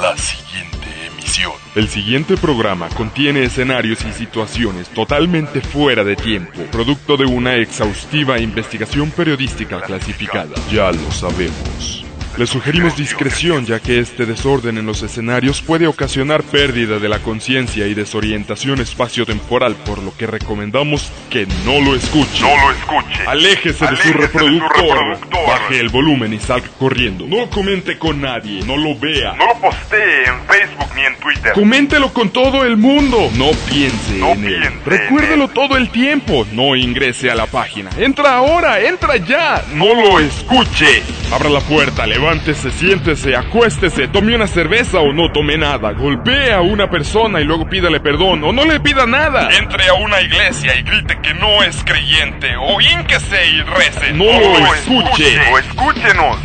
la siguiente emisión. El siguiente programa contiene escenarios y situaciones totalmente fuera de tiempo, producto de una exhaustiva investigación periodística clasificada. Ya lo sabemos. Le sugerimos discreción ya que este desorden en los escenarios puede ocasionar pérdida de la conciencia y desorientación espaciotemporal, por lo que recomendamos que no lo escuche. No lo escuche. Aléjese, de, Aléjese su de su reproductor. Baje el volumen y salga corriendo. No comente con nadie, no lo vea. No lo postee en Facebook ni en Twitter. Coméntelo con todo el mundo. No piense No en él. piense Recuérdelo en él. todo el tiempo. No ingrese a la página. Entra ahora, entra ya. No lo escuche. Abra la puerta, levántese, siéntese, acuéstese, tome una cerveza o no tome nada. Golpee a una persona y luego pídale perdón o no le pida nada. Entre a una iglesia y grite que no es creyente. O ínquese y rece. No O lo escuche. O escúchenos.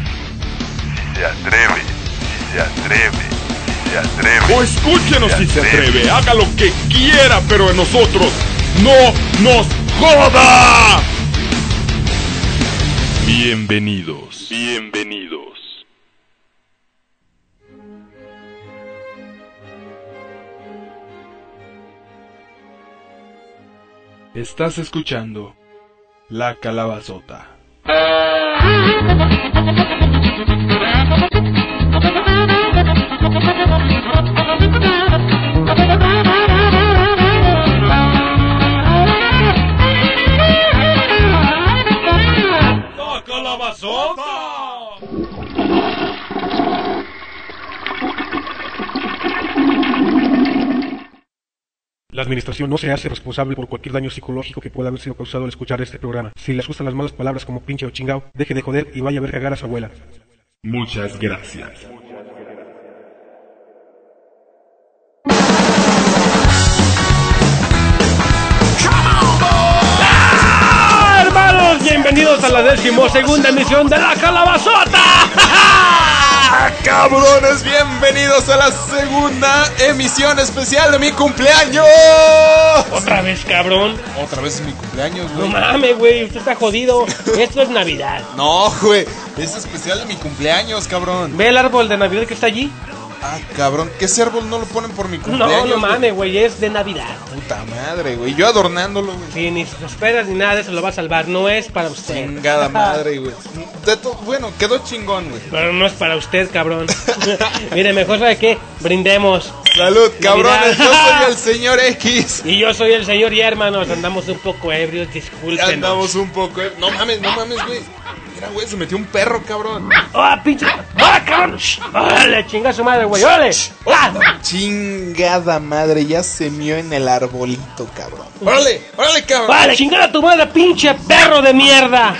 Si se atreve. Si se atreve. Si se atreve. O escúchenos Se si se atreve. atreve. Haga lo que quiera, pero en nosotros no nos joda. Bienvenidos. Bienvenidos. Estás escuchando La Calabazota. La administración no se hace responsable por cualquier daño psicológico que pueda haber sido causado al escuchar este programa. Si les gustan las malas palabras como pinche o chingao, deje de joder y vaya a ver cagar a su abuela. Muchas gracias. ¡Ah, hermanos! Bienvenidos a la decimosegunda emisión de La Calabazota. ¡Ah, cabrones! Bienvenidos a la segunda emisión especial de mi cumpleaños. Otra vez, cabrón. Otra vez es mi cumpleaños, No güey. mames, güey, usted está jodido. Esto es Navidad. No, güey. Es especial de mi cumpleaños, cabrón. ¿Ve el árbol de Navidad que está allí? Ah, cabrón. ¿Qué ese árbol no lo ponen por mi No, cumpleaños? no güey? mames, güey, es de Navidad. Puta madre, güey. Yo adornándolo, güey. Si ni se esperas ni nada de eso lo va a salvar. No es para usted. Chingada madre, güey. Bueno, quedó chingón, güey. Pero no es para usted, cabrón. Mire, mejor sabe qué, brindemos. Salud, cabrones. Yo soy el señor X. Y yo soy el señor y hermanos, andamos un poco ebrios, disculpen. Andamos un poco. eh. No mames, no mames, güey. Mira, güey, se metió un perro, cabrón. ¡Ah, pinche! ¡Ah, cabrón! Shh. ¡Órale, chinga su madre, güey! ¡Órale! ¡Ah! Chingada madre, ya se mió en el arbolito, cabrón. Órale, órale, cabrón. ¡Vale, chingada tu madre, pinche perro de mierda!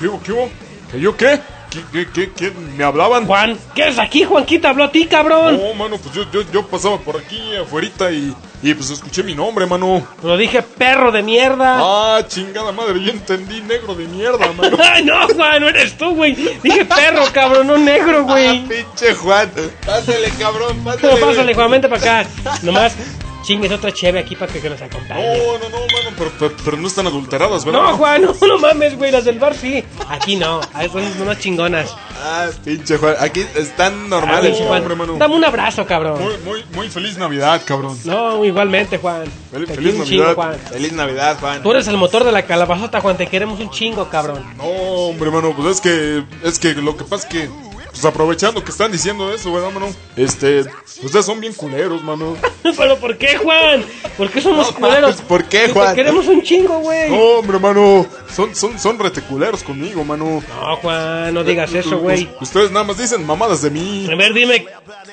¿Qué hubo? ¿Qué hubo? ¿Que yo qué? ¿Qué, qué, qué, qué? ¿Me hablaban? Juan, ¿qué es aquí? Juanquita habló a ti, cabrón. No, mano, pues yo, yo, yo pasaba por aquí afuerita y, y pues escuché mi nombre, mano. Lo dije perro de mierda. Ah, chingada madre, yo entendí negro de mierda, mano. Ay, no, Juan, no eres tú, güey. Dije perro, cabrón, no negro, Ah, güey. pinche Juan. Pásale, cabrón, pásale. Pásale, Juan, vente para acá. Nomás chingues otra cheve aquí para que, que nos acompañe. No, no, no, mano, pero, pero, pero no están adulteradas, ¿verdad? No, Juan, no, no mames, güey, las del bar sí. Aquí no, ahí son unas chingonas. Ah, pinche Juan. Aquí están Ah, normales. Juan, hombre, mano. Dame un abrazo, cabrón. Muy, muy, muy feliz Navidad, cabrón. No, igualmente, Juan. Fel- feliz chingo, Navidad. Juan. Feliz Navidad, Juan. Tú eres el motor de la calabazota, Juan. Te queremos un chingo, cabrón. No, hombre, mano, pues es que, es que lo que pasa es que, pues aprovechando que están diciendo eso, ¿verdad, mano? Este, ustedes son bien culeros, mano. ¿Pero por qué, Juan? ¿Por qué somos culeros? ¿por qué, Juan? Te queremos un chingo, güey. No, hombre, mano, son, son, son reteculeros conmigo, mano. No, Juan, no digas eso, güey. Ustedes nada más dicen mamadas de mí. A ver, dime,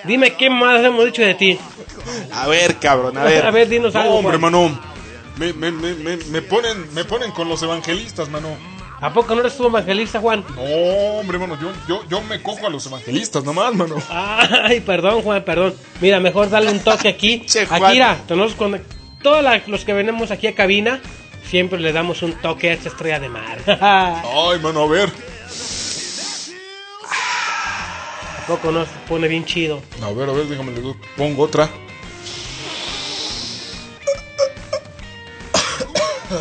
dime qué más hemos dicho de ti. A ver, cabrón, a ver. A ver, dinos No, algo, hombre, Juan. mano. Me, me, me, me, me ponen, me ponen con los evangelistas, mano. ¿A poco no eres tú evangelista, Juan? No, hombre, mano, yo, yo, yo me cojo a los evangelistas nomás, mano. Ay, perdón, Juan, perdón. Mira, mejor dale un toque aquí. Che, Juan. Aquí, mira, tenemos cuando todos la- los que venimos aquí a cabina, siempre le damos un toque a esta estrella de mar. ¿A Ay, mano, a ver. poco no se pone bien chido? A ver, a ver, déjame le pongo otra.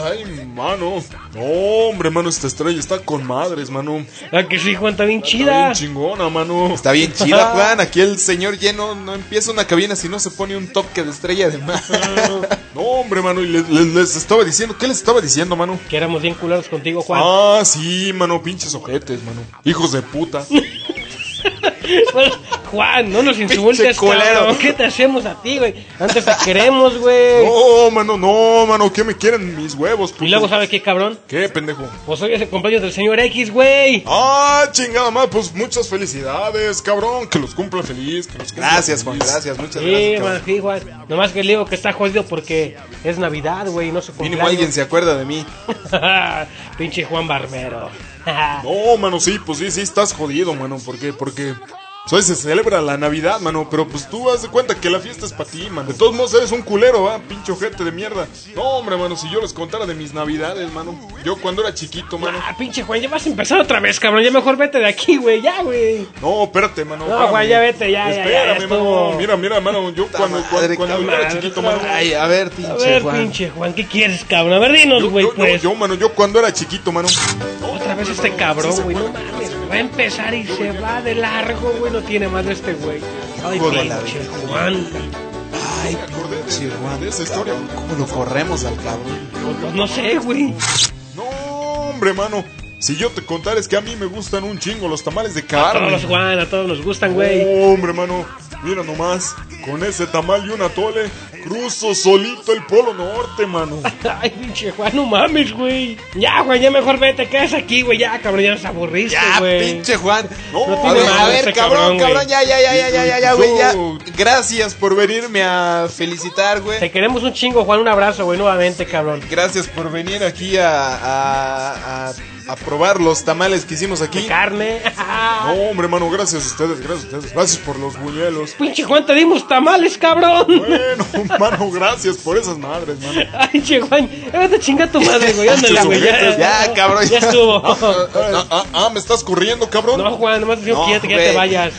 Ay, mano. No, hombre, mano, esta estrella está con madres, mano. Ah, que sí, Juan, está bien Está chida. bien chingona, mano. Está bien chida, Juan. Aquí el señor lleno no empieza una cabina si no se pone un toque de estrella de mar. No, hombre, mano, y les, les- les estaba diciendo, ¿qué les estaba diciendo, mano? Que éramos bien culeros contigo, Juan. Ah, sí, mano, pinches ojetes, mano. Hijos de puta. Bueno, Juan, no nos insultes, cabrón. ¿Qué te hacemos a ti, güey? Antes te queremos, güey. No, mano, no, mano, ¿qué me quieren mis huevos, puto? Y luego, ¿sabe qué, cabrón? ¿Qué, pendejo? Pues hoy es el cumpleaños del señor X, güey. Ah, chingada más, pues muchas felicidades, cabrón. Que los cumpla feliz, que los cumpla Gracias, Juan. Gracias, muchas Sí, gracias. man, sí, Juan. Nomás que le digo que está jodido porque es Navidad, güey, no se Mínimo alguien se acuerda de mí. Pinche Juan Barbero. No, mano, sí, pues sí, sí, estás jodido, mano. ¿Por qué? Porque pues, hoy se celebra la Navidad, mano. Pero pues tú haz de cuenta que la fiesta es para ti, mano. De todos modos eres un culero, ¿ah? Pinche ojete de mierda. No, hombre, mano, si yo les contara de mis Navidades, mano. Yo cuando era chiquito, mano. Ah, pinche Juan, ya vas a empezar otra vez, cabrón. Ya mejor vete de aquí, güey, ya, güey. No, espérate, mano. No. Juan, ya vete, ya, ya, ya, Espérame, ya mano. Mira, mira, mano. Yo cuando, cuando, madre, cuando madre, era chiquito, mano. Ay, a ver, A pinche ver, Juan. pinche Juan, ¿qué quieres, cabrón? A ver, dinos, güey, pues. yo, mano, yo cuando era chiquito, mano. Otra vez este cabrón, güey, no mames. Va a empezar y se va de largo, güey. No tiene madre este güey. Ay, pinche Juan. Ay, pinche Juan. historia. ¿Cómo lo corremos al cabrón? Pues no sé, güey. No, hombre, mano. Si yo te contara es que a mí me gustan un chingo los tamales de A todos carne. los Juan, a todos nos gustan, güey. Hombre, mano, mira nomás, con ese tamal y un atole, cruzo solito el polo norte, mano. Ay, pinche Juan, no mames, güey. Ya, Juan, ya mejor vete, quedas aquí, güey. Ya, cabrón, ya nos aburriste, Ya, güey. pinche Juan. No, No A ver, a ver, este cabrón, cabrón, ya, ya, ya, ya, ya, ya, ya, güey, ya. Gracias por venirme a felicitar, güey. Te queremos un chingo, Juan. Un abrazo, güey, nuevamente, cabrón. Gracias por venir aquí a, a, a, a probar los tamales que hicimos aquí. De carne. No, hombre, mano, gracias a ustedes, gracias a ustedes. Gracias por los buñuelos. Pinche Juan, te dimos tamales, cabrón. Bueno, mano, gracias por esas madres, mano. Ay, pinche Juan, vete a chingar tu madre, güey. Ándale, güey. Ya, Ya, cabrón, Ya ya. estuvo. Ah, ah, ah, ¿me estás corriendo, cabrón? No, Juan, nomás decimos No, que ya te vayas.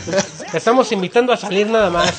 Te estamos invitando a salir nada más.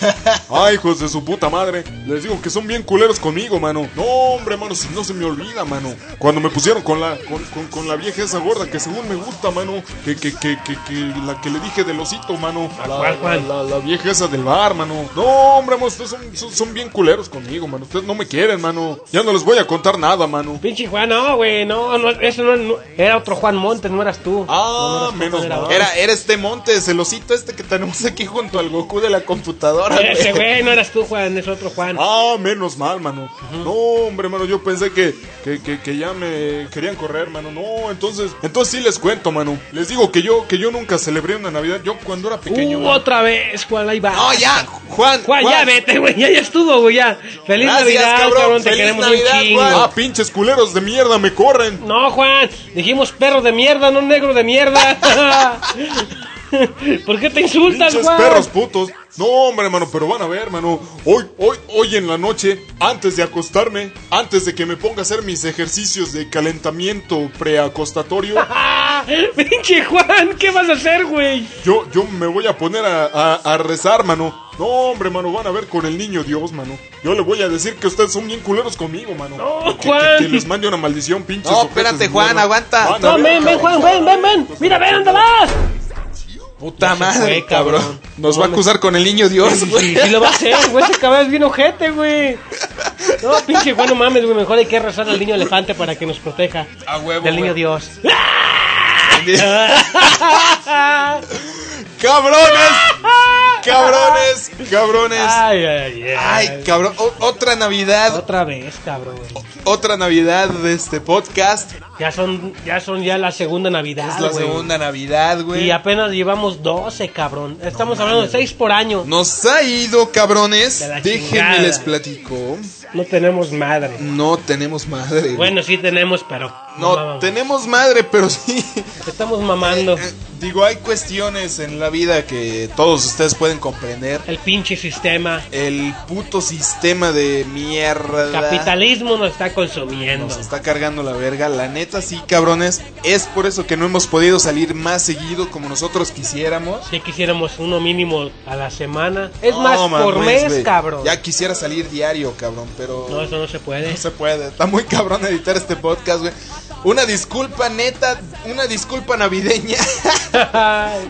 Ay, hijos de su puta madre. Les digo que son bien culeros conmigo, mano. No, hombre, mano, si no se me olvida, mano. Cuando me pusieron con la con, con- con la vieja esa gorda que según me gusta, mano. Que, que, que, que, que la que le dije del osito, mano. La, cuál, cuál? la- la vieja esa del bar, mano. No, hombre, mano, ustedes son, son, son bien culeros conmigo, mano. Ustedes no me quieren, mano. Ya no les voy a contar nada, mano. Pinche Juan, no, güey, no, no, eso no, no- era otro Juan Montes, no eras tú. Ah, No, no eras tú, menos mal. Era, era este Montes, el osito este que tenemos aquí junto al Goku de la computadora, Ese güey. no eras tú, Juan, es otro Juan. Ah, menos mal, mano. No, hombre, mano, yo pensé que, que, que, que ya me querían correr, mano. No, entonces, entonces sí les cuento, mano. Les digo que yo, que yo nunca celebré una Navidad. Yo cuando era pequeño. Uh, otra vez, Juan, ahí va. No, ya, Juan. Juan, ya vete, güey, ya, ya estuvo, güey, ya. Feliz Gracias, Navidad, cabrón, cabrón, te feliz queremos Navidad, un chingo. Juan. Ah, pinches culeros de mierda, me corren. No, Juan, dijimos perro de mierda, no negro de mierda. ¿Por qué te insultas, Pinches Juan? perros putos. No, hombre, mano, pero van a ver, mano. Hoy, hoy, hoy en la noche, antes de acostarme, antes de que me ponga a hacer mis ejercicios de calentamiento preacostatorio, pinche Juan, ¿qué vas a hacer, güey? yo, yo me voy a poner a, a- a rezar, mano. No, hombre, mano, van a ver con el niño Dios, mano. Yo le voy a decir que ustedes son bien culeros conmigo, mano. No, Que- Juan. Que, que les mande una maldición, pinches. No, espérate, Juan, aguanta. Van a No, ver, ven, ven. Juan, ven, ven, ven. Mira, ven, ¿dónde vas? Puta madre, fue, cabrón. cabrón. Nos No, va a acusar con el niño Dios, güey. sí, lo va a hacer, güey. Ese cabrón es bien ojete, güey. No, pinche Juan, no mames, güey. Mejor hay que rezar al niño elefante para que nos proteja. A huevo, Del niño. Dios. ¡Cabrones! ¡Cabrones! ¡Cabrones! Ay, ay, ay. Ay, cabrón. O- otra Navidad. Otra vez, cabrón. Otra Navidad de este podcast. Ya son, ya son ya la segunda Navidad, Es la segunda Navidad, güey. Y apenas llevamos 12, cabrón. Estamos hablando de 6 por año. Nos ha ido, cabrones. Déjenme chingada. les platico. No tenemos madre. No tenemos madre. Bueno, sí tenemos, pero No, Mamábamos. tenemos madre, pero sí. Estamos mamando. Eh, Digo, hay cuestiones en la vida que todos ustedes pueden comprender. El pinche sistema. El puto sistema de mierda. Capitalismo nos está consumiendo. Nos está cargando la verga. La neta, sí, cabrones. Es por eso que no hemos podido salir más seguido como nosotros quisiéramos. Si quisiéramos uno mínimo a la semana. Es No, más, por mes, cabrón. Ya quisiera salir diario, cabrón, pero. No, eso no se puede. No se puede. Está muy cabrón editar este podcast, güey. Una disculpa neta, una disculpa navideña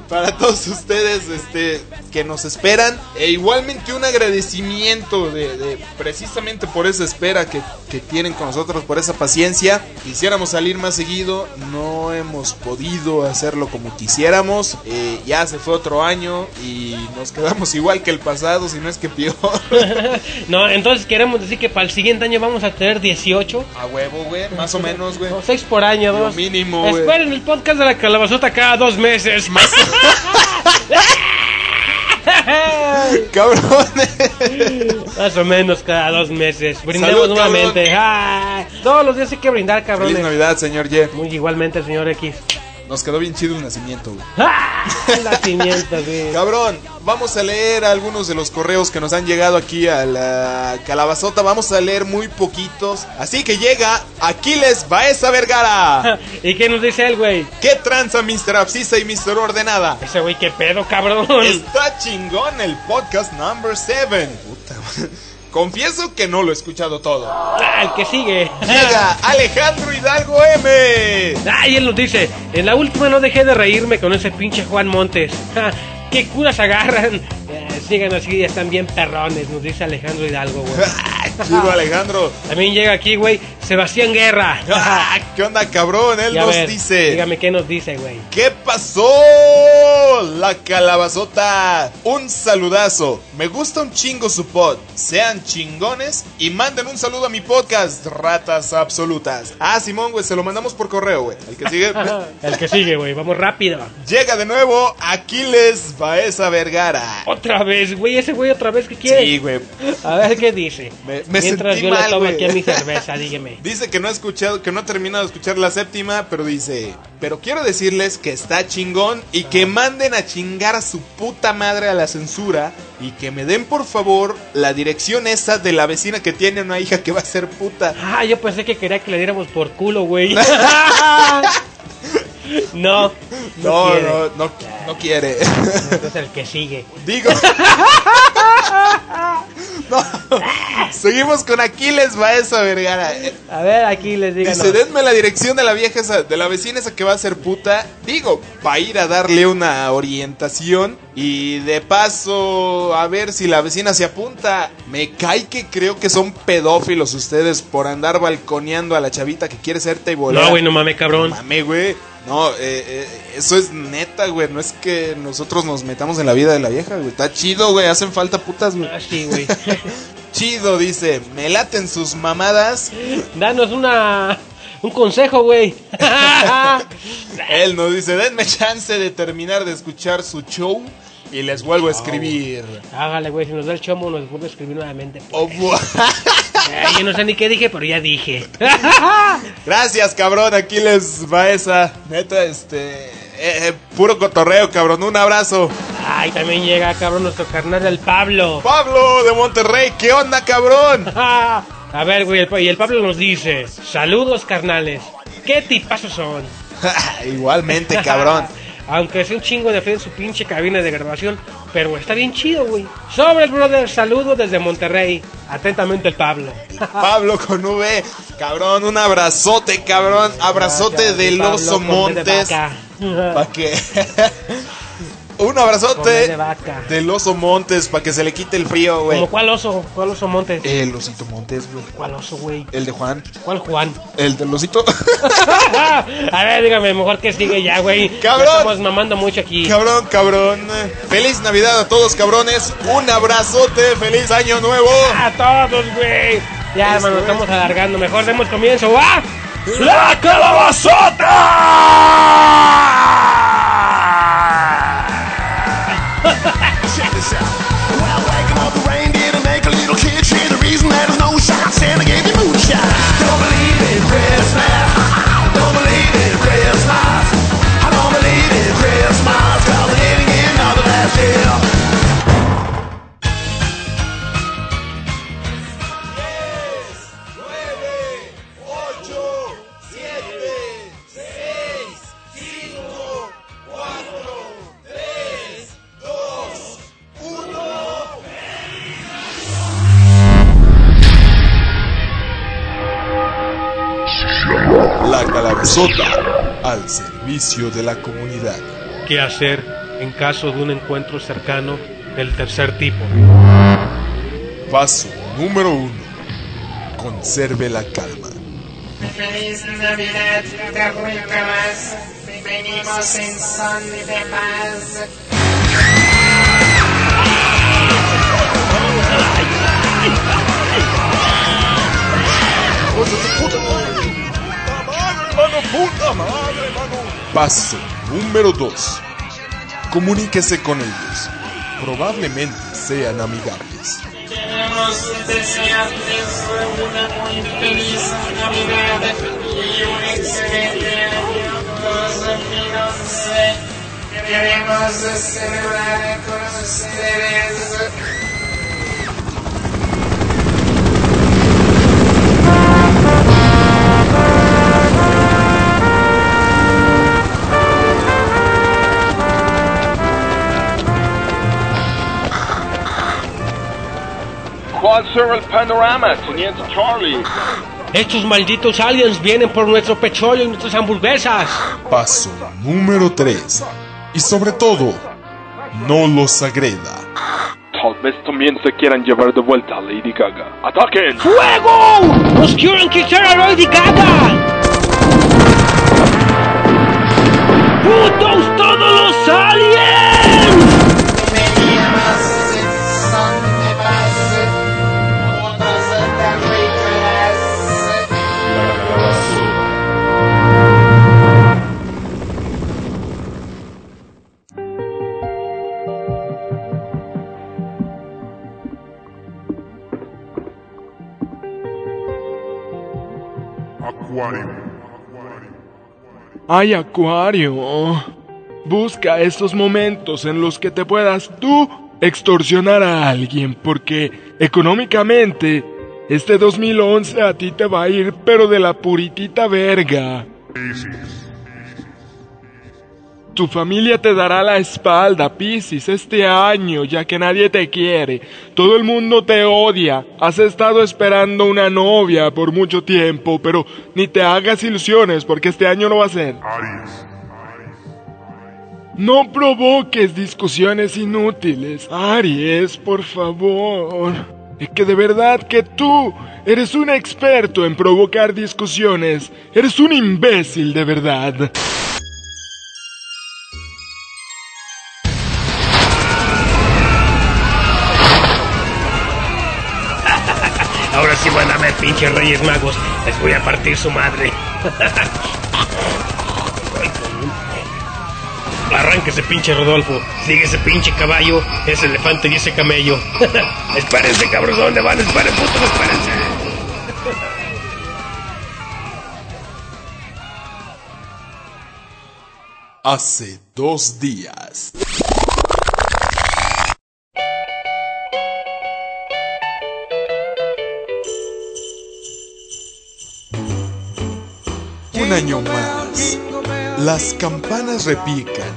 para todos ustedes este, que nos esperan. E igualmente un agradecimiento de, de precisamente por esa espera que, que tienen con nosotros, por esa paciencia. Quisiéramos salir más seguido, no hemos podido hacerlo como quisiéramos. Eh, ya se fue otro año y nos quedamos igual que el pasado, si no es que peor. no, entonces queremos decir que para el siguiente año vamos a tener 18. A huevo, güey, más o menos, güey. O 6 por año, Lo dos. mínimo, güey. Esperen el podcast de la calabazota cada dos meses. Cabrones. Más o menos cada dos meses. Brindemos Salud, nuevamente. Ay, todos los días hay que brindar, Feliz cabrones. Navidad, señor Ye. Muy igualmente, señor X. Nos quedó bien chido el nacimiento, güey. ¡Ah! Nacimiento, güey. Cabrón, vamos a leer algunos de los correos que nos han llegado aquí a la calabazota. Vamos a leer muy poquitos. Así que llega Aquiles Baeza Vergara. ¿Y qué nos dice él, güey? ¿Qué tranza, Mr. Abscisa y Mr. Ordenada? Ese güey, qué pedo, cabrón. Está chingón el podcast number 7. Puta, güey. Confieso que no lo he escuchado todo. Ah, el que sigue. Llega Alejandro Hidalgo M. Ah, y él nos dice, en la última no dejé de reírme con ese pinche Juan Montes. ¿Qué curas agarran? Eh, sigan así, ya están bien perrones, nos dice Alejandro Hidalgo, güey. Chido Alejandro. También llega aquí, güey, Sebastián Guerra. Ah, ¿Qué onda, cabrón? Él nos ver, dice. Dígame qué nos dice, güey. ¿Qué pasó? La calabazota. Un saludazo. Me gusta un chingo su pod. Sean chingones y manden un saludo a mi podcast, Ratas Absolutas. Ah, Simón, güey, se lo mandamos por correo, güey. El que sigue. El que sigue, güey, vamos rápido. Llega de nuevo Aquiles Baeza Vergara. Otra vez, güey, ese güey otra vez, ¿qué quiere? Sí, güey. A ver qué dice. Me- me Mientras sentí yo le tomo aquí a mi cerveza, dígame. Dice que no ha escuchado, que no ha terminado de escuchar la séptima, pero dice, pero quiero decirles que está chingón y que manden a chingar a su puta madre a la censura y que me den por favor la dirección esa de la vecina que tiene una hija que va a ser puta. Ah, yo pensé que quería que le diéramos por culo, güey. no, no, No, no, no quiere. Entonces el que sigue. Digo. No. Seguimos con Aquiles Baeza Vergara. A ver, aquí les digan. Dice, denme la dirección de la vieja esa, de la vecina esa que va a ser puta. Digo, para ir a darle una orientación. Y de paso, a ver si la vecina se apunta. Me cae que creo que son pedófilos ustedes por andar balconeando a la chavita que quiere ser teibolera. No, güey, no mames, cabrón. Mame, güey. No, eh, eh, eso es neta, güey. No es que nosotros nos metamos en la vida de la vieja, güey. Está chido, güey. Hacen falta putas, güey. Ah, sí, güey. Chido, dice. Me laten sus mamadas. Danos una. Un consejo, güey. Él nos dice, denme chance de terminar de escuchar su show y les vuelvo a escribir. Hágale, güey, si nos da el chomo, nos vuelve a escribir nuevamente. pues. Oh, Eh, yo no sé ni qué dije, pero ya dije. Gracias, cabrón. Aquí les va esa. Neta, este... eh, eh, puro cotorreo, cabrón. Un abrazo. Ay, también llega, cabrón, nuestro carnal, el Pablo. Pablo de Monterrey, ¿qué onda, cabrón? A ver, güey, el, y el Pablo nos dice: Saludos, carnales. ¿Qué tipazos son? Igualmente, cabrón. Aunque es un chingo de fe en su pinche cabina de grabación, pero está bien chido, güey. Sobre el brother, saludos desde Monterrey. Atentamente el Pablo. Pablo con V. Cabrón, un abrazote, cabrón. Abrazote del oso Montes. vaca. Pa' que. un V de abrazote vaca. del oso Montes para que se le quite el frío, güey. ¿Como cuál oso? ¿Cuál oso Montes? El osito Montes, güey. ¿Cuál oso, güey? El de Juan. ¿Cuál Juan? El del osito. A ver, dígame, mejor que sigue ya, güey. Cabrón. Ya Estamos mamando mucho aquí. cabrón, cabrón. Feliz Navidad a todos, cabrones. Un abrazote. Feliz Año Nuevo. A todos, güey. Ya, hermano, es. estamos alargando. Mejor demos comienzo. ¡Ah! ¡La calabazota! Check this out. Well, waking up the reindeer to make a little kid share the reason Sota al servicio de la comunidad. ¿Qué hacer en caso de un encuentro cercano del tercer tipo? Paso número uno. Conserve la calma. Feliz Navidad, terrícolas. Venimos en son de paz. Paso número 2. Comuníquese con ellos. Probablemente sean amigables. Queremos desearles una muy feliz Navidad y un excelente año 2011. Queremos celebrar con ustedes. ¿Cuál será el panorama, Teniente Charlie? Estos malditos aliens vienen por nuestro petróleo y nuestras hamburguesas. Paso número 3. Y sobre todo, no los agreda. Tal vez también se quieran llevar de vuelta a Lady Gaga. ¡Ataquen! ¡Fuego! ¡Nos quieren quitar a Lady Gaga! ¡Putos ¡Ay, Acuario! Busca estos momentos en los que te puedas tú extorsionar a alguien, porque económicamente este 2011 a ti te va a ir, pero de la puritita verga. Tu familia te dará la espalda, Piscis, este año, ya que nadie te quiere. Todo el mundo te odia. Has estado esperando una novia por mucho tiempo, pero ni te hagas ilusiones porque este año no va a ser. No provoques discusiones inútiles, Aries, por favor. Es que de verdad que tú eres un experto en provocar discusiones. Eres un imbécil de verdad. Pinches Reyes Magos. Les voy a partir su madre. Arránquese, pinche Rodolfo. Sigue ese pinche caballo, ese elefante y ese camello. espérense, cabros, ¿dónde van? Esperen, putos, espérense. Hace dos días. Año más. Las campanas repican,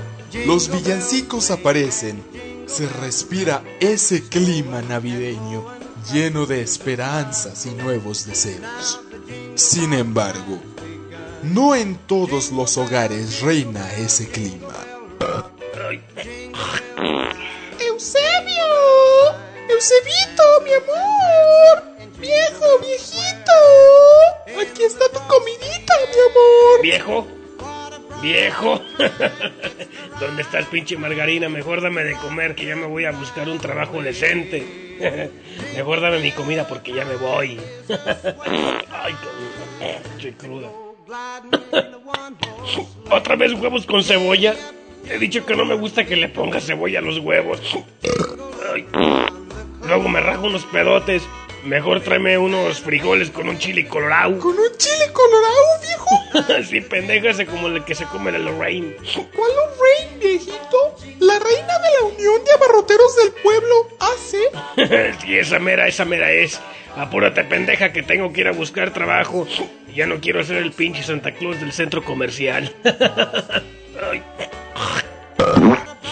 los villancicos aparecen, se respira ese clima navideño lleno de esperanzas y nuevos deseos. Sin embargo, no en todos los hogares reina ese clima. Eusebio, Eusebito, mi amor, viejo, viejito, aquí está tu comidita, mi ¿Viejo? ¿Viejo? ¿Dónde está el pinche margarina? Mejor dame de comer que ya me voy a buscar un trabajo decente. Mejor dame mi comida porque ya me voy. Ay, cruda. ¿Otra vez huevos con cebolla? He dicho que no me gusta que le ponga cebolla a los huevos. Luego me rajo unos pedotes. Mejor tráeme unos frijoles con un chile colorado. Con un chile colorado, viejo. sí, pendeja, ese como el que se come la Lorraine. ¿Cuál Lorraine, viejito? La reina de la Unión de Abarroteros del Pueblo, hace. sí, esa mera, esa mera es. Apúrate, pendeja, que tengo que ir a buscar trabajo. Ya no quiero ser el pinche Santa Claus del centro comercial. Ay.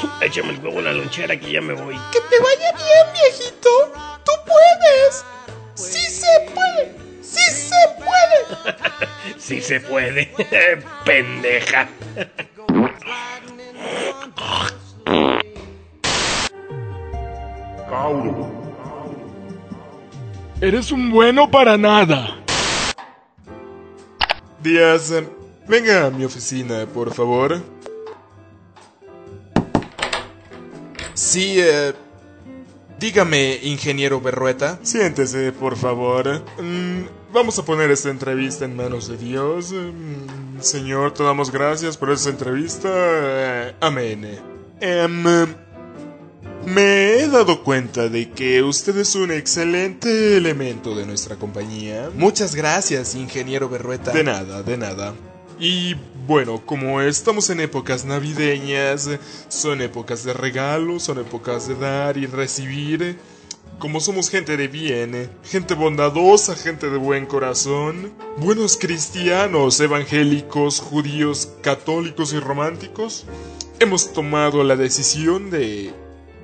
Échame el huevo en la lonchera que ya me voy. Que te vaya bien, viejito. Tú puedes. Sí se puede. Sí se puede. sí se puede, pendeja. Eres un bueno para nada. Díaz, venga a mi oficina, por favor. Sí, eh, dígame, ingeniero Berrueta. Siéntese, por favor. Mm, vamos a poner esta entrevista en manos de Dios. Mm, señor, te damos gracias por esta entrevista. Eh, amén. Em, me he dado cuenta de que usted es un excelente elemento de nuestra compañía. Muchas gracias, ingeniero Berrueta. De nada, de nada. Y bueno, como estamos en épocas navideñas, son épocas de regalos, son épocas de dar y recibir. Como somos gente de bien, gente bondadosa, gente de buen corazón, buenos cristianos, evangélicos, judíos, católicos y románticos, hemos tomado la decisión de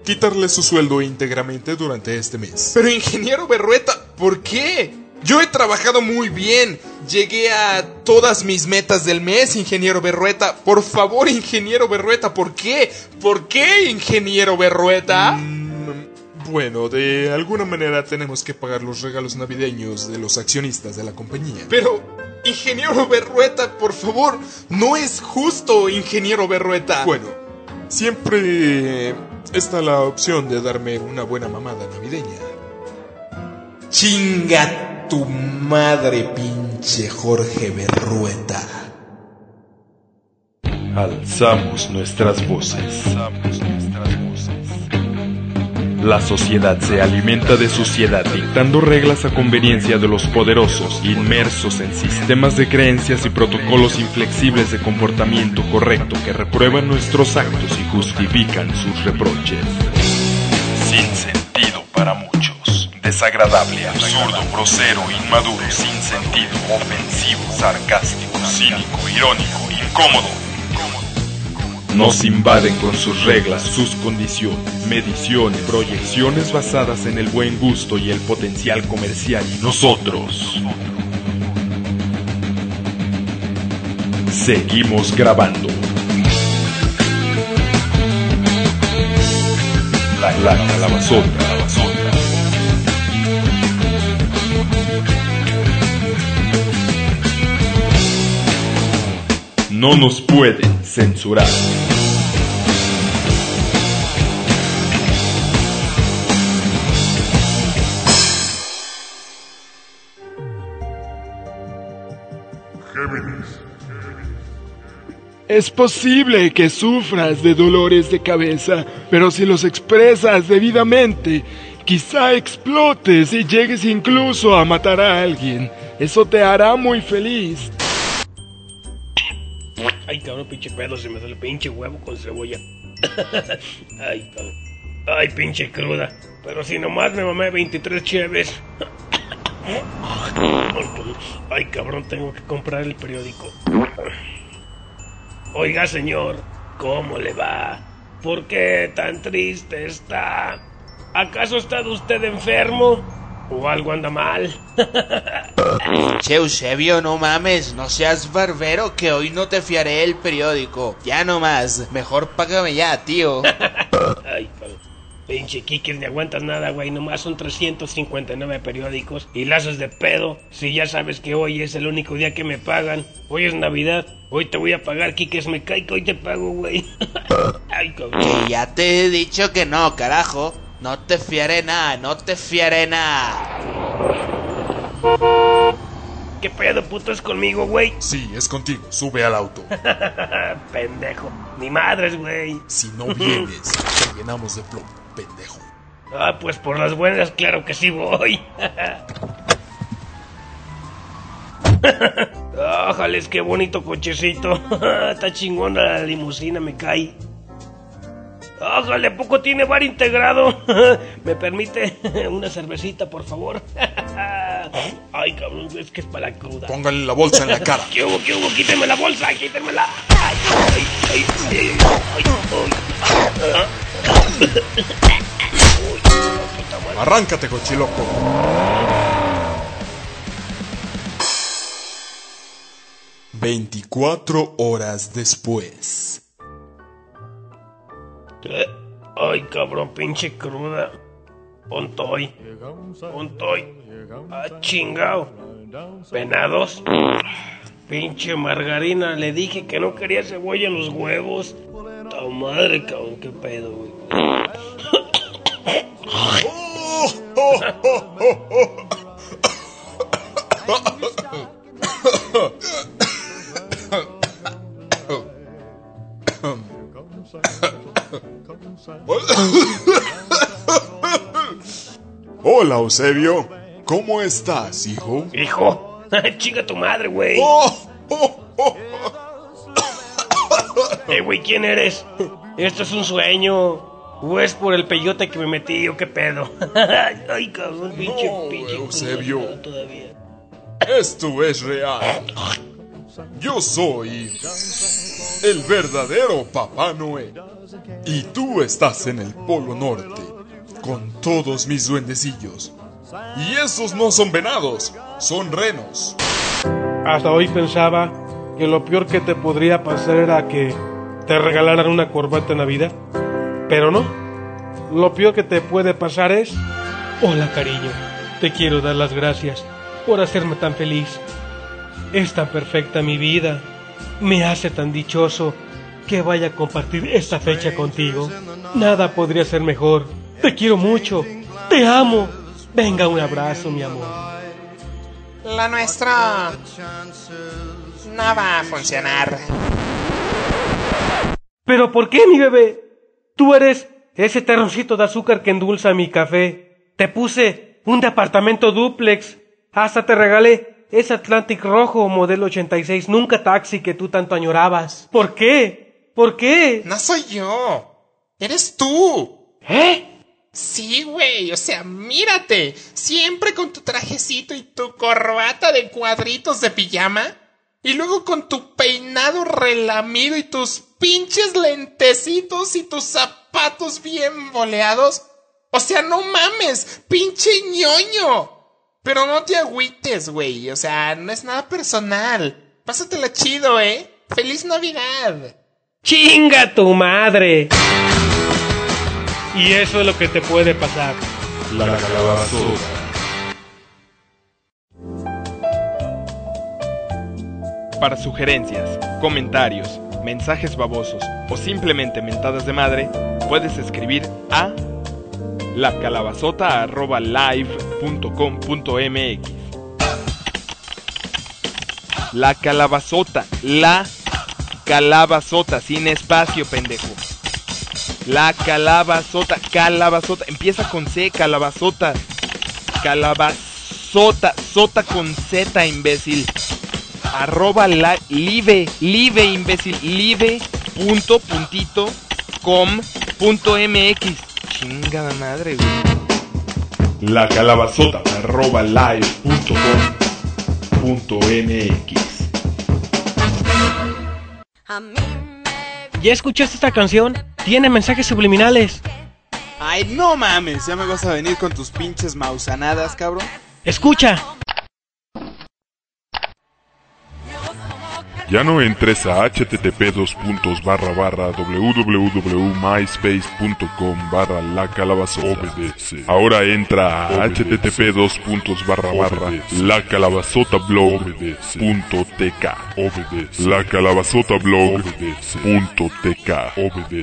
quitarle su sueldo íntegramente durante este mes. Pero ingeniero Berrueta, ¿por qué? Yo he trabajado muy bien. Llegué a todas mis metas del mes, ingeniero Berrueta. Por favor, ingeniero Berrueta, ¿por qué? ¿Por qué, ingeniero Berrueta? Mm, bueno, de alguna manera tenemos que pagar los regalos navideños de los accionistas de la compañía. Pero, ingeniero Berrueta, por favor, no es justo, ingeniero Berrueta. Bueno, siempre está la opción de darme una buena mamada navideña. Chinga tu madre, pinche Jorge Berrueta. Alzamos nuestras voces. La sociedad se alimenta de suciedad dictando reglas a conveniencia de los poderosos, inmersos en sistemas de creencias y protocolos inflexibles de comportamiento correcto que reprueban nuestros actos y justifican sus reproches. Sin sentido para muchos. Desagradable, absurdo, grosero, inmaduro, sin sentido, ofensivo, sarcástico, cínico, irónico, incómodo. Nos invaden con sus reglas, sus condiciones, mediciones, proyecciones basadas en el buen gusto y el potencial comercial y nosotros. Seguimos grabando. La, la calabazota. No nos pueden censurar. Es posible que sufras de dolores de cabeza, pero si los expresas debidamente, quizá explotes y llegues incluso a matar a alguien. Eso te hará muy feliz. Ay, cabrón, pinche pedo, se me sale pinche huevo con cebolla. Ay, cabrón. Ay, pinche cruda. Pero si nomás me mamé 23 cheves. Ay, cabrón, tengo que comprar el periódico. Oiga, señor, ¿cómo le va? ¿Por qué tan triste está? ¿Acaso está usted enfermo? ¿O algo anda mal? Che, Eusebio, no mames, no seas barbero que hoy no te fiaré el periódico. Ya no más, mejor págame ya, tío. Ay. Pinche Kikis, ni aguantas nada, güey. Nomás son 359 periódicos y lazos de pedo. Si ya sabes que hoy es el único día que me pagan. Hoy es Navidad. Hoy te voy a pagar, Kikis. Me que hoy te pago, güey. Ay, cabrón. Ya te he dicho que no, carajo. No te fiaré nada, no te fiaré nada. ¿Qué pedo, puto, es conmigo, güey? Sí, es contigo. Sube al auto. Pendejo. Ni madres, güey. Si no vienes, te llenamos de plomo, pendejo. Ah, pues por las buenas, claro que sí voy. Ájales, qué bonito cochecito. Está chingona la limusina, me cae. Ájale, ¿a poco tiene bar integrado? ¿Me permite una cervecita, por favor? Ay, cabrón, es que es para la cruda. Póngale la bolsa en la cara. ¿Qué hubo, qué hubo? Quítenme la bolsa, quítenmela. Ay, ay, ay, ay, ay, ay. Arráncate, cochiloco. 24 horas después. Ay, cabrón, pinche cruda. Pontoy. Pontoy. Ah, chingao. Venados. Pinche margarina. Le dije que no quería cebolla en los huevos. Ta madre, cabrón, qué pedo, güey. Hola, Eusebio. ¿Cómo estás, hijo? Hijo. Chinga tu madre, güey. Oh, oh, oh. Eh, güey, ¿quién eres? Esto es un sueño. ¿O es por el peyote que me metí o qué pedo? Ay, cabrón, pinche, No, pinche. Eusebio. Todavía. Esto es real. Yo soy el verdadero Papá Noel. Y tú estás en el Polo Norte con todos mis duendecillos. Y esos no son venados, son renos. Hasta hoy pensaba que lo peor que te podría pasar era que te regalaran una corbata en Navidad. Pero no. Lo peor que te puede pasar es... Hola cariño, te quiero dar las gracias por hacerme tan feliz. Es tan perfecta mi vida. Me hace tan dichoso que vaya a compartir esta fecha contigo. Nada podría ser mejor. Te quiero mucho. Te amo. Venga, un abrazo, mi amor. La nuestra no va a funcionar. ¿Pero por qué, mi bebé? Tú eres ese terroncito de azúcar que endulza mi café. Te puse un departamento duplex. Hasta te regalé ese Atlantic rojo modelo 86, nunca taxi que tú tanto añorabas. ¿Por qué? ¿Por qué? No soy yo. Eres tú. ¿Eh? Sí, güey, o sea, mírate, siempre con tu trajecito y tu corbata de cuadritos de pijama, y luego con tu peinado relamido y tus pinches lentecitos y tus zapatos bien boleados. O sea, no mames, pinche ñoño. Pero no te agüites, güey, o sea, no es nada personal. Pásatela chido, ¿eh? ¡Feliz Navidad! ¡Chinga tu madre! Y eso es lo que te puede pasar. La calabazota. Para sugerencias, comentarios, mensajes babosos o simplemente mentadas de madre, puedes escribir a lacalabazota.live.com.mx La calabazota, la calabazota, sin espacio, pendejo. La calabazota, calabazota, empieza con C, calabazota. Calabazota, sota con Z, imbécil. Arroba la, live, live, imbécil, live, punto, puntito, com, punto mx. Chingada madre, güey. La calabazota, arroba live.com.mx. ¿Ya escuchaste esta canción? Tiene mensajes subliminales. Ay, no mames, ya me vas a venir con tus pinches mausanadas, cabrón. Escucha. Ya no entres a http www.myspace.com barra la calabazota. Ahora entra a http dos puntos barra barra la calabazota blog punto tk. La calabazota blog punto tk.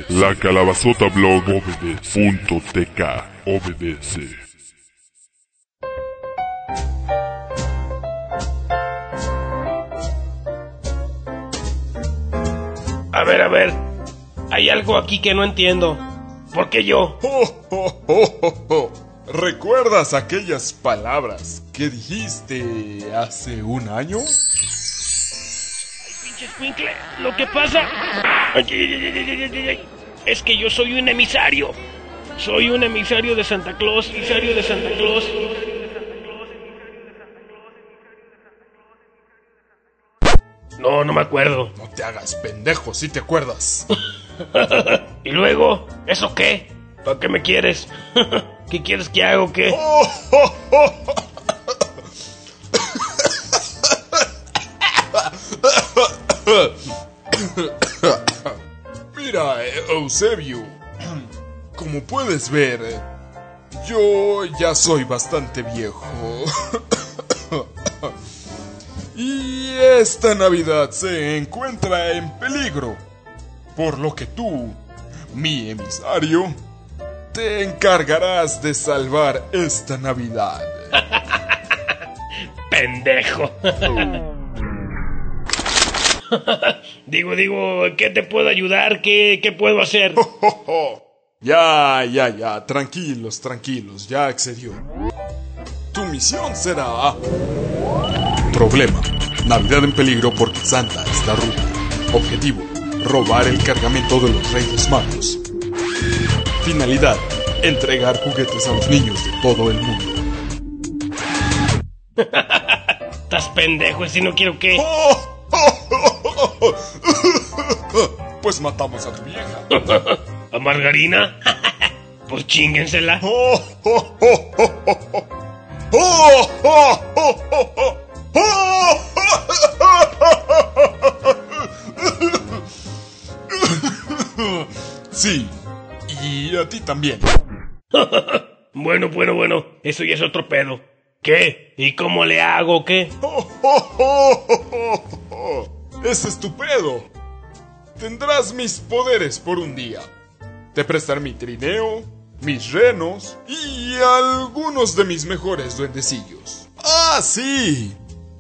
La calabazota blog punto tk. Obedece. A ver, a ver. Hay algo aquí que no entiendo. ¿Por qué yo? Oh, oh, oh. ¿Recuerdas aquellas palabras que dijiste hace un año? Pinche escuincle, lo que pasa. Ay, ay, ay, ay, ay, ay, ay. Es que yo soy un emisario. Soy un emisario de Santa Claus, emisario de Santa Claus. No, no me acuerdo. No te hagas pendejo, si te acuerdas. ¿Y luego? ¿Eso qué? ¿Para qué me quieres? ¿Qué quieres que haga o qué? Mira, eh, Eusebio, como puedes ver, eh, yo ya soy bastante viejo. esta Navidad se encuentra en peligro, por lo que tú, mi emisario, te encargarás de salvar esta Navidad. Pendejo. digo, digo, ¿qué te puedo ayudar? ¿Qué, qué puedo hacer? Ya, ya, ya, tranquilos, tranquilos, ya accedió. Tu misión será... Problema. Navidad en peligro porque Santa está ruta. Objetivo. Robar el cargamento de los Reyes Magos. Finalidad. Entregar juguetes a los niños de todo el mundo. Estás pendejo, si no quiero que... Pues matamos a tu vieja. ¿A Margarina? pues chinguensela. Sí, y a ti también. bueno, bueno, bueno, eso ya es otro pedo. ¿Qué? ¿Y cómo le hago qué? Es estupendo. Tendrás mis poderes por un día. Te prestaré mi trineo, mis renos y algunos de mis mejores duendecillos. Ah, sí.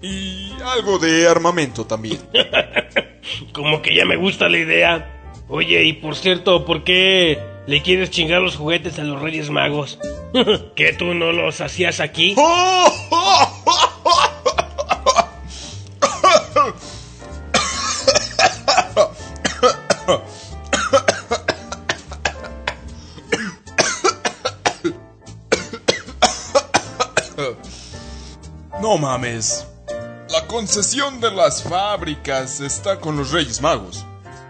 Y algo de armamento también. Como que ya me gusta la idea. Oye, y por cierto, ¿por qué le quieres chingar los juguetes a los Reyes Magos? ¿Que tú no los hacías aquí? No concesión de las fábricas está con los Reyes Magos.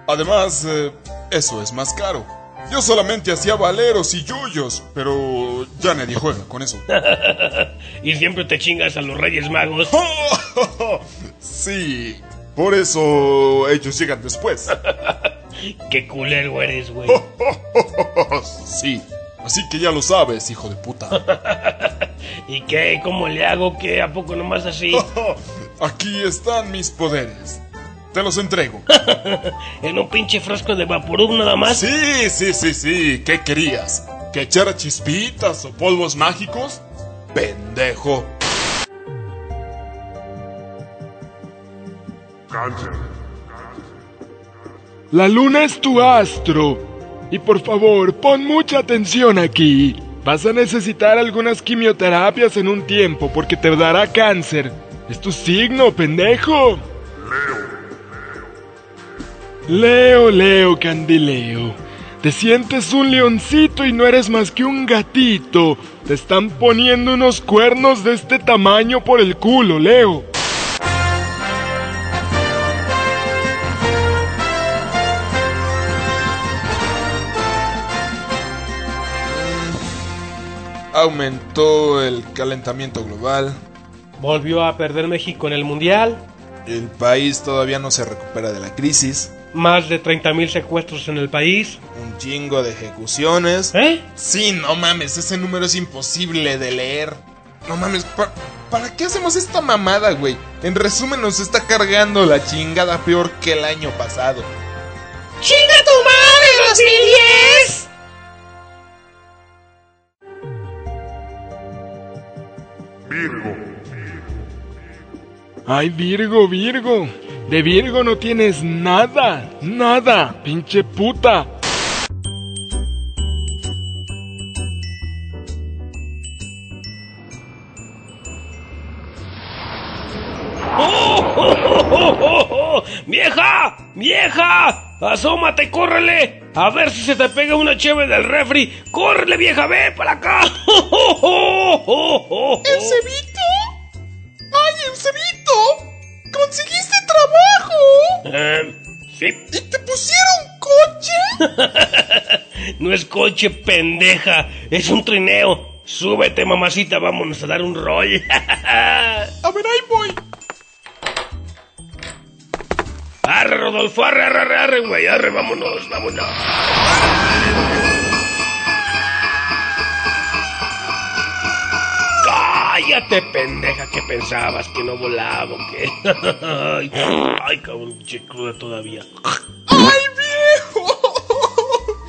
Además, eh, eso es más caro. Yo solamente hacía valeros y yuyos, pero ya nadie juega con eso. y siempre te chingas a los Reyes Magos. sí, por eso ellos llegan después. Qué culero eres, güey. sí, así que ya lo sabes, hijo de puta. ¿Y qué? ¿Cómo le hago? ¿Qué? ¿A poco nomás así? Aquí están mis poderes. Te los entrego. ¿En un pinche frasco de Vaporub nada más? Sí, sí, sí, sí. ¿Qué querías? ¿Que echara chispitas o polvos mágicos? Pendejo. La luna es tu astro. Y por favor, pon mucha atención aquí. Vas a necesitar algunas quimioterapias en un tiempo porque te dará cáncer. Es tu signo, pendejo. Leo, Leo, Candileo. Te sientes un leoncito y no eres más que un gatito. Te están poniendo unos cuernos de este tamaño por el culo, Leo. Aumentó el calentamiento global. Volvió a perder México en el Mundial. El país todavía no se recupera de la crisis. Más de 30.000 secuestros en el país. Un chingo de ejecuciones. ¿Eh? Sí, no mames, ese número es imposible de leer. No mames, ¿pa- ¿para qué hacemos esta mamada, güey? En resumen, nos está cargando la chingada peor que el año pasado. ¡Chinga tu madre, 2010! Ay, Virgo, Virgo. De Virgo no tienes nada, nada, pinche puta. ¡Oh, oh, oh, oh, oh, oh! ¡Vieja! ¡Vieja! ¡Asómate, córrele! A ver si se te pega una cheve del refri. ¡Córrele, vieja! ¡Ve para acá! ¡Oh, oh, oh, oh, oh! ¿Eusebito? ¡Conseguiste trabajo! Eh, sí. ¿Y te pusieron coche? No es coche, pendeja. Es un trineo. Súbete, mamacita. Vámonos a dar un rol. A ver, ahí voy. Arre, Rodolfo, arre, arre, arre, arre, güey, arre, vámonos, vámonos. Cállate, pendeja, que pensabas que no volaba, o qué. ay, ay, cabrón, che cruda todavía. ¡Ay, viejo!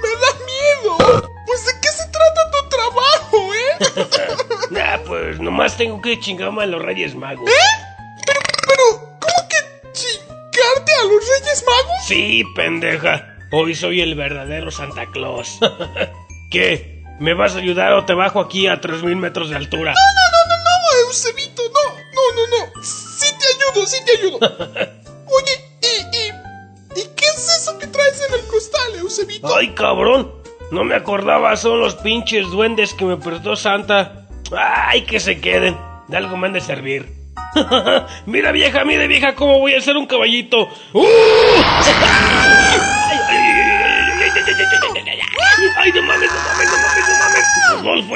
¡Me da miedo! Pues de qué se trata tu trabajo, ¿eh? Nah, pues nomás tengo que chingarme a los Reyes Magos. ¿Eh? Pero, pero, ¿cómo que chingarte a los Reyes Magos? Sí, pendeja. Hoy soy el verdadero Santa Claus. ¿Qué? ¿Me vas a ayudar o te bajo aquí a 3000 metros de altura? No, no, no, no, no, Eusebito, no, no, no, no. Sí te ayudo, sí te ayudo. Oye, ¿y, y, y qué es eso que traes en el costal, Eusebito? Ay, cabrón. No me acordaba, son los pinches duendes que me prestó Santa. Ay, que se queden. De algo me han de servir. mira vieja, mira vieja, cómo voy a hacer un caballito. ¡Uh!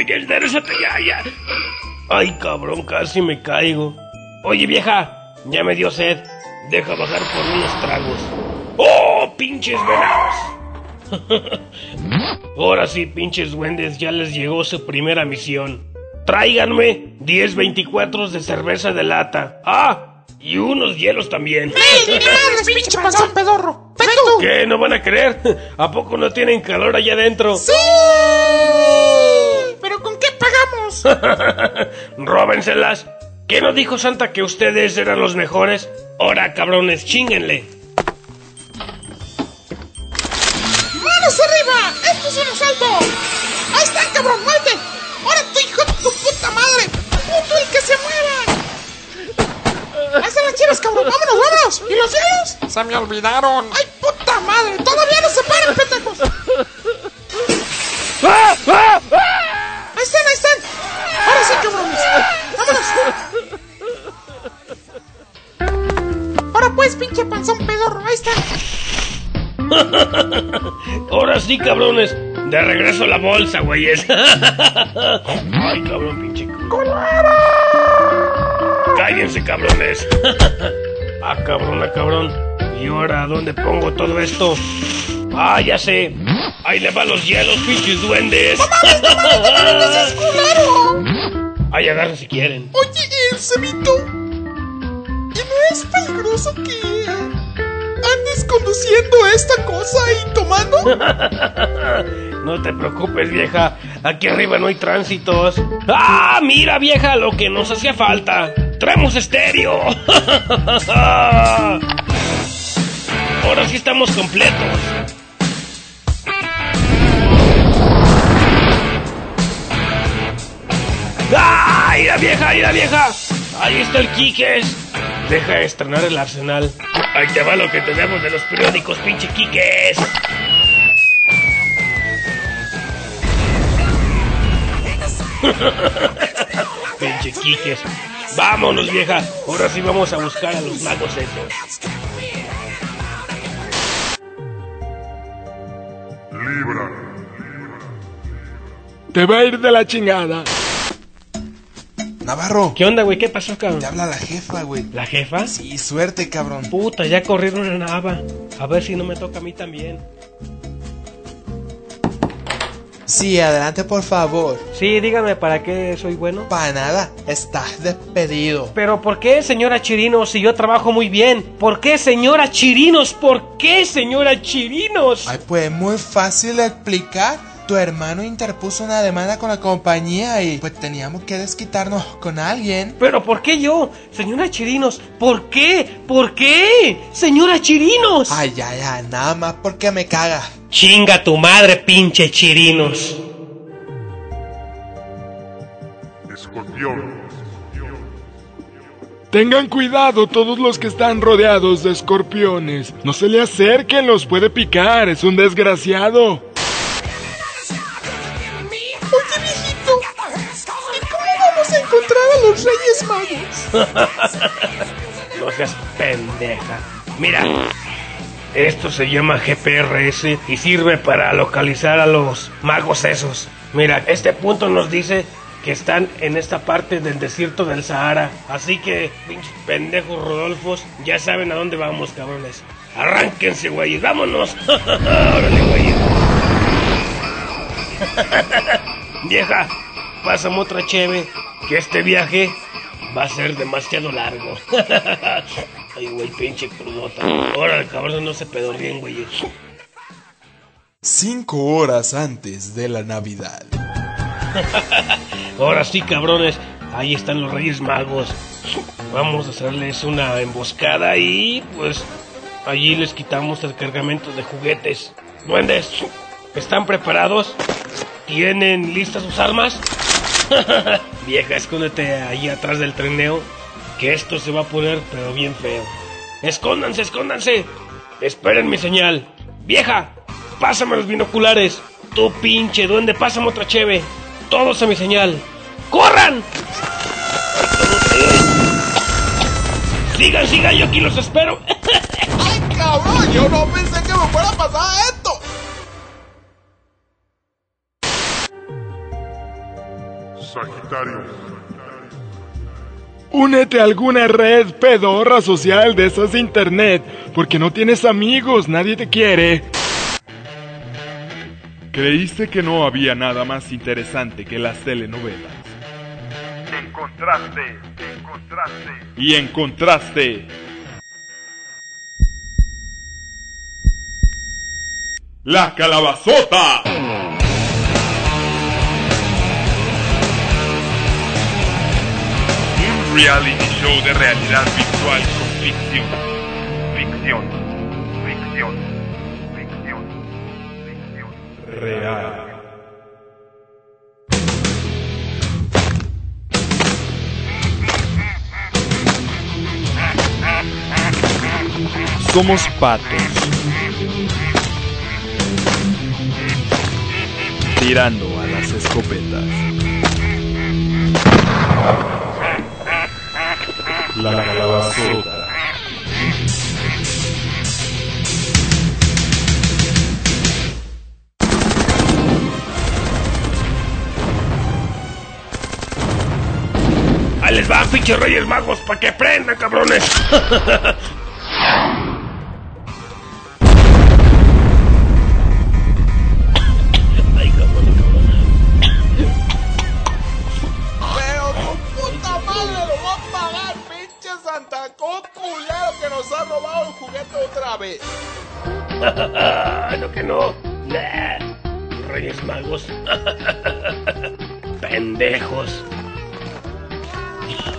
Ya enderezate, ya, ya. Ay, cabrón, casi me caigo. Oye, vieja, ya me dio sed. Deja bajar por unos tragos. ¡Oh, pinches venados! Ahora sí, pinches duendes, ya les llegó su primera misión. Tráiganme 10 24 de cerveza de lata. Ah, y unos hielos también. ¡Ey, ni madres, pinche panzón pedorro! ¿Qué? ¿No van a creer? ¿A poco no tienen calor allá adentro? ¡Sí! ¿Pero con qué pagamos? Róbenselas. ¿Qué no dijo Santa que ustedes eran los mejores? Ahora, cabrones, chinguenle. ¡Manos arriba! ¡Esto es un asalto! ¡Ahí está, cabrón! ¡Muerte! ¡Ahora tu hijo de tu puta madre! ¡Puto el que se mueva! ¡Ahí están las chivas, cabrón! ¡Vámonos, vámonos! ¿Y los hielos? Se me olvidaron. ¡Ay, puta madre! ¡Todavía no se paran, pendejos! ¡Ahí pues, pinche panzón pedorro, ahí está. Ahora sí, cabrones. De regreso a la bolsa, güeyes. Ay, cabrón, pinche. Cállense, cabrones. Ah, cabrón, ah, cabrón. ¿Y ahora dónde pongo todo esto? Ah, ya sé. Ahí le van los hielos, pinches duendes. Ahí agarren si quieren. Oye, Eusebito, ¿y no es peligroso que andes conduciendo esta cosa y tomando? No te preocupes, vieja. Aquí arriba no hay tránsitos. ¡Ah! Mira, vieja, lo que nos hacía falta. ¡Traemos estéreo! Ahora sí estamos completos. ¡Ah! ¡Ahí la vieja! ¡Ahí la vieja! Ahí está el Quiques. Deja de estrenar el arsenal. Ahí te va lo que tenemos de los periódicos, pinche Quiques. Pinche Quiques. Vámonos, vieja. Ahora sí vamos a buscar a los magos esos. Libra. Te va a ir de la chingada. Navarro, ¿Qué onda, güey? ¿Qué pasó, cabrón? te habla la jefa, güey. ¿La jefa? Sí, suerte, cabrón. Puta, ya corrieron una nava. A ver si no me toca a mí también. Sí, adelante, por favor. Sí, dígame, ¿para qué soy bueno? Para nada, estás despedido. Pero ¿por qué, señora Chirinos, si yo trabajo muy bien? ¿Por qué, señora Chirinos? ¿Por qué, señora Chirinos? Ay, pues muy fácil de explicar. Tu hermano interpuso una demanda con la compañía y pues teníamos que desquitarnos con alguien. ¿Pero por qué yo? Señora Chirinos, ¿por qué? ¿Por qué? Señora Chirinos. Ay, ay, ay, nada más porque me caga. Chinga tu madre, pinche Chirinos. Escorpión. Tengan cuidado todos los que están rodeados de escorpiones. No se le acerquen, los puede picar, es un desgraciado. No seas pendeja. Mira, esto se llama GPRS y sirve para localizar a los magos esos. Mira, este punto nos dice que están en esta parte del desierto del Sahara. Así que, pinches pendejos Rodolfos, ya saben a dónde vamos, cabrones. Arránquense, güey, vámonos. Órale, güey. Vieja, pásame otra cheve, que este viaje va a ser demasiado largo. Ay, güey, pinche crudota. Órale, cabrón, no se pedorrien, güey. Cinco horas antes de la Navidad. Ahora sí, cabrones, ahí están los Reyes Magos. Vamos a hacerles una emboscada y pues allí les quitamos el cargamento de juguetes. Duendes, ¿están preparados? ¿Tienen listas sus armas? Vieja, escóndete ahí atrás del trineo, que esto se va a poner pero bien feo. Escóndanse, escóndanse. Esperen mi señal. Vieja, pásame los binoculares. Tú pinche duende, pásame otra cheve. Todos a mi señal. ¡Corran! Sigan, sigan, yo aquí los espero. ¡Ay, cabrón! Yo no pensé que me fuera a pasar Sagitario. Únete a alguna red pedorra social de esas de internet, porque no tienes amigos, nadie te quiere. Creíste que no había nada más interesante que las telenovelas. Encontraste, encontraste. Y encontraste... La calabazota. Reality show de realidad virtual con ficción. Ficción, ficción, ficción, ficción. Real. Somos patos. Tirando a las escopetas. La calabazota. Ahí les va, pinche Reyes Magos, para que aprendan, cabrones.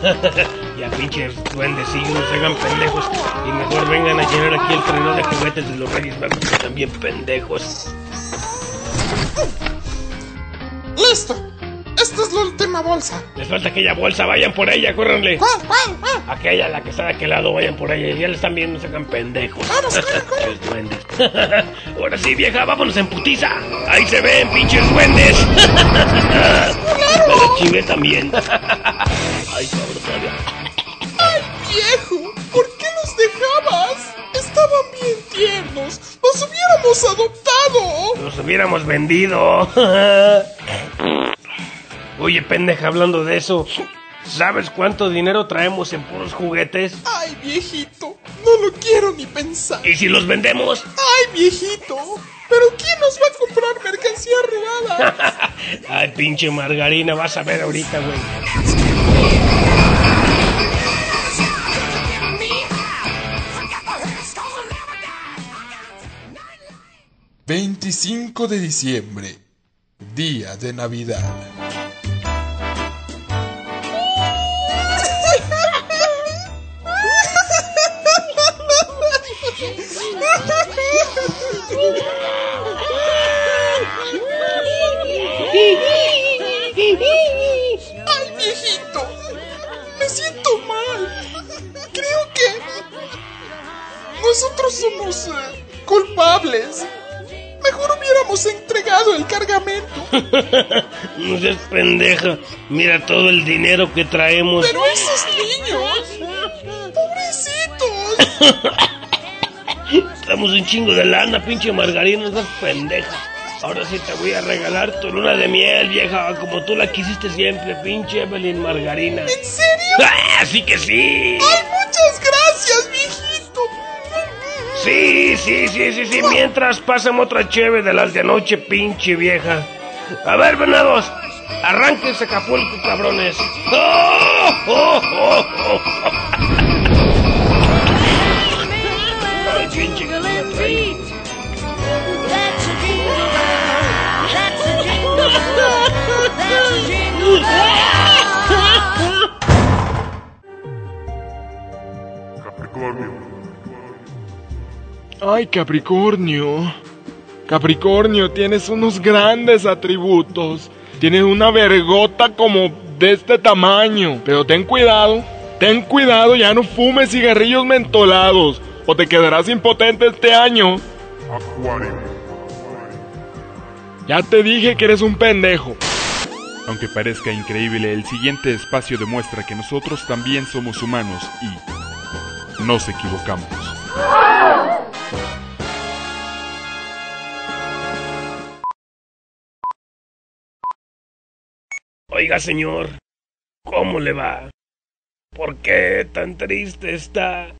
ya pinches duendecillos, no se hagan pendejos. Y mejor vengan a llenar aquí el freno de juguetes de los Reyes Magos, que también pendejos. ¡Listo! Esta es la última bolsa. Les falta aquella bolsa, vayan por ella, córranle. ¿Cuál, cuál, cuál? Aquella, la que está de aquel lado, vayan por ella. Ya le están viendo, se hagan pendejos. Vamos, duendes. Ahora sí, vieja, vámonos en putiza. Ahí se ven, pinches duendes. Me lo chivé también. Hubiéramos adoptado! Los hubiéramos vendido. Oye, pendeja, hablando de eso. ¿Sabes cuánto dinero traemos en puros juguetes? ¡Ay, viejito! No lo quiero ni pensar. ¿Y si los vendemos? ¡Ay, viejito! ¿Pero quién nos va a comprar mercancía robada? Ay, pinche margarina, vas a ver ahorita, güey. 25 de diciembre, día de Navidad. ¡Ay, viejito! Me siento mal. Creo que nosotros somos eh, culpables. El cargamento. No seas pendeja. Mira todo el dinero que traemos. Pero esos niños, pobrecitos. Estamos un chingo de lana, pinche margarina, no seas pendeja. Ahora sí te voy a regalar tu luna de miel, vieja, como tú la quisiste siempre, pinche Evelyn Margarina. ¿En serio? ¡Ah, sí que sí! ¡Ay, Sí, sí, sí, sí, sí. Mientras pásame otra cheve de las de anoche, pinche vieja. A ver, venados, arránquense Acapulco, cabrones. ¡Oh, oh, oh, oh! Ay, Capricornio. Capricornio, tienes unos grandes atributos. Tienes una vergota como de este tamaño. Pero ten cuidado, ten cuidado, ya no fumes cigarrillos mentolados. O te quedarás impotente este año. Acuario. Ya te dije que eres un pendejo. Aunque parezca increíble, el siguiente espacio demuestra que nosotros también somos humanos y nos equivocamos. Oiga, señor, ¿cómo le va? ¿Por qué tan triste está?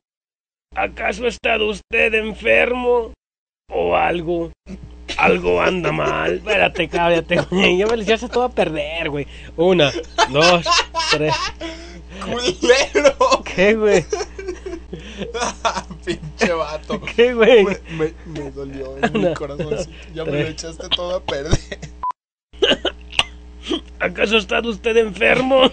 ¿Acaso ha estado usted enfermo? ¿O algo? Algo anda mal. Espérate, cállate, güey. Ya me ya se todo a perder, güey. Una, dos, tres. ¡Culero! ¿Qué, güey? Pinche vato. ¿Qué, güey? Me, me, me dolió en mi Una, corazón. Ya me lo echaste todo a perder. ¿Acaso estado usted enfermo?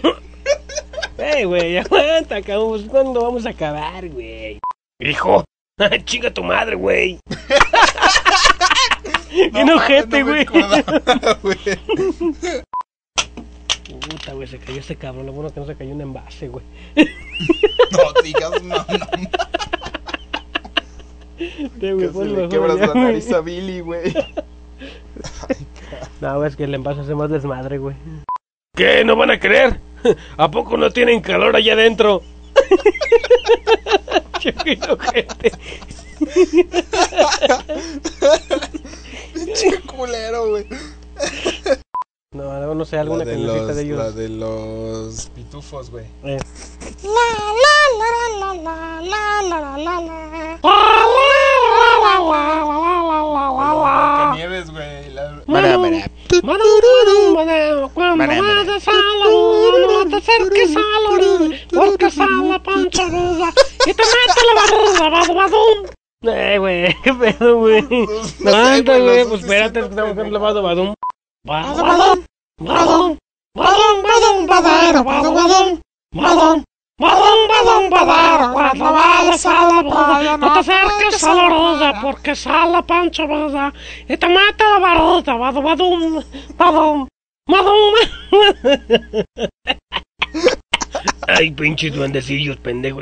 Ey, güey, aguanta, cabrón. ¿Cuándo vamos a acabar, güey? Hijo, chinga tu madre, güey. Ojete, no me güey. Puta, güey, se cayó ese cabrón. Lo bueno que no se cayó un envase, güey. No digas mamá. Sí, güey, Casi pues, le quebras la güey. nariz a Billy, güey. No, güey, es que el envase hace más desmadre, güey. ¿Qué? ¿No van a creer? ¿A poco no tienen calor allá adentro? Ojete. Pinche culero, güey. No, no, no sé, alguna La de los, de ellos. la de los pitufos, güey. Eh. Nieves, güey. La... Mara, mara. Cuando Mara, mara. vayas a la luna, no te acerques a la orilla, porque sale la pancha ruda y te mete la badu, badum. Eh, güey, qué pedo, güey. Levanta, güey, pues espérate, que pendejo. hacer badu, badum. Badu, badum, badum, badum, badum, badum, badum. Badum, badum, badero, cuando vayas a la playa, no te acerques a la orilla, porque sale la pancha ruda y te mete la barriga, badu, badum, badum, badum. Ay, pinches duendecillos, pendejo.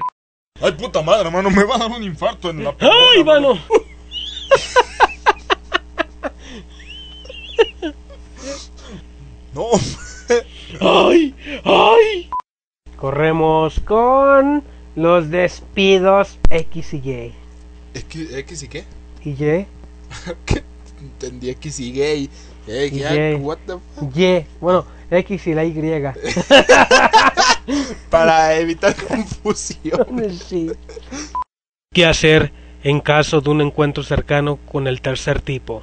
Ay, puta madre, mano, me va a dar un infarto en la ¡Ay, mano! No, ¡Ay! ¡Ay! Corremos con los despidos X y Y. ¿X, X y qué? ¿Y Y? ¿Qué? Entendí X y gay. Y what the fuck? Y. Bueno, X y la Y. Para evitar confusión. Sí. ¿Qué hacer en caso de un encuentro cercano con el tercer tipo?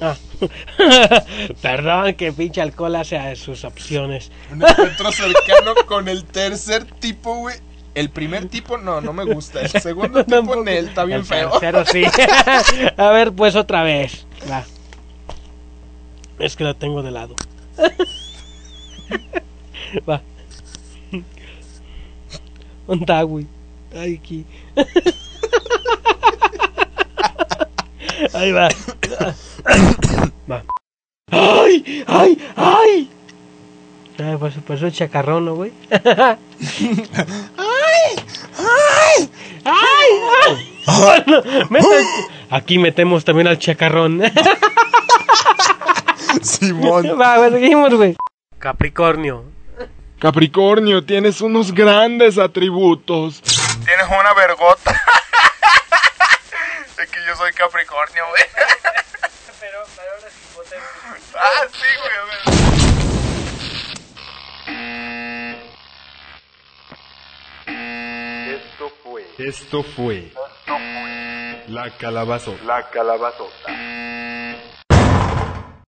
Ah. Perdón que pinche alcohol hace a sus opciones. Un encuentro cercano con el tercer tipo, güey. El primer tipo, no, no me gusta. El segundo tipo, Tampoco. Está bien El feo. tercero sí. A ver, pues otra vez. Va. Es que la tengo de lado. Va. Un güey. Ay, aquí. Ahí va. Va. ¡Ay! ¡Ay! ¡Ay! Ay, pues pasó el chacarrón, ¿no, güey? ¡Ay! ¡Ay! ¡Ay! Bueno, meta- Aquí metemos también al chacarrón. Simón. Va, güey, seguimos, güey. Capricornio. Capricornio, tienes unos grandes atributos. tienes una vergota. Es que yo soy Capricornio, güey. Pero, pero ahora sí potente. Ah, sí, güey, a ver. Esto fue. La Calabazo. La calabazo.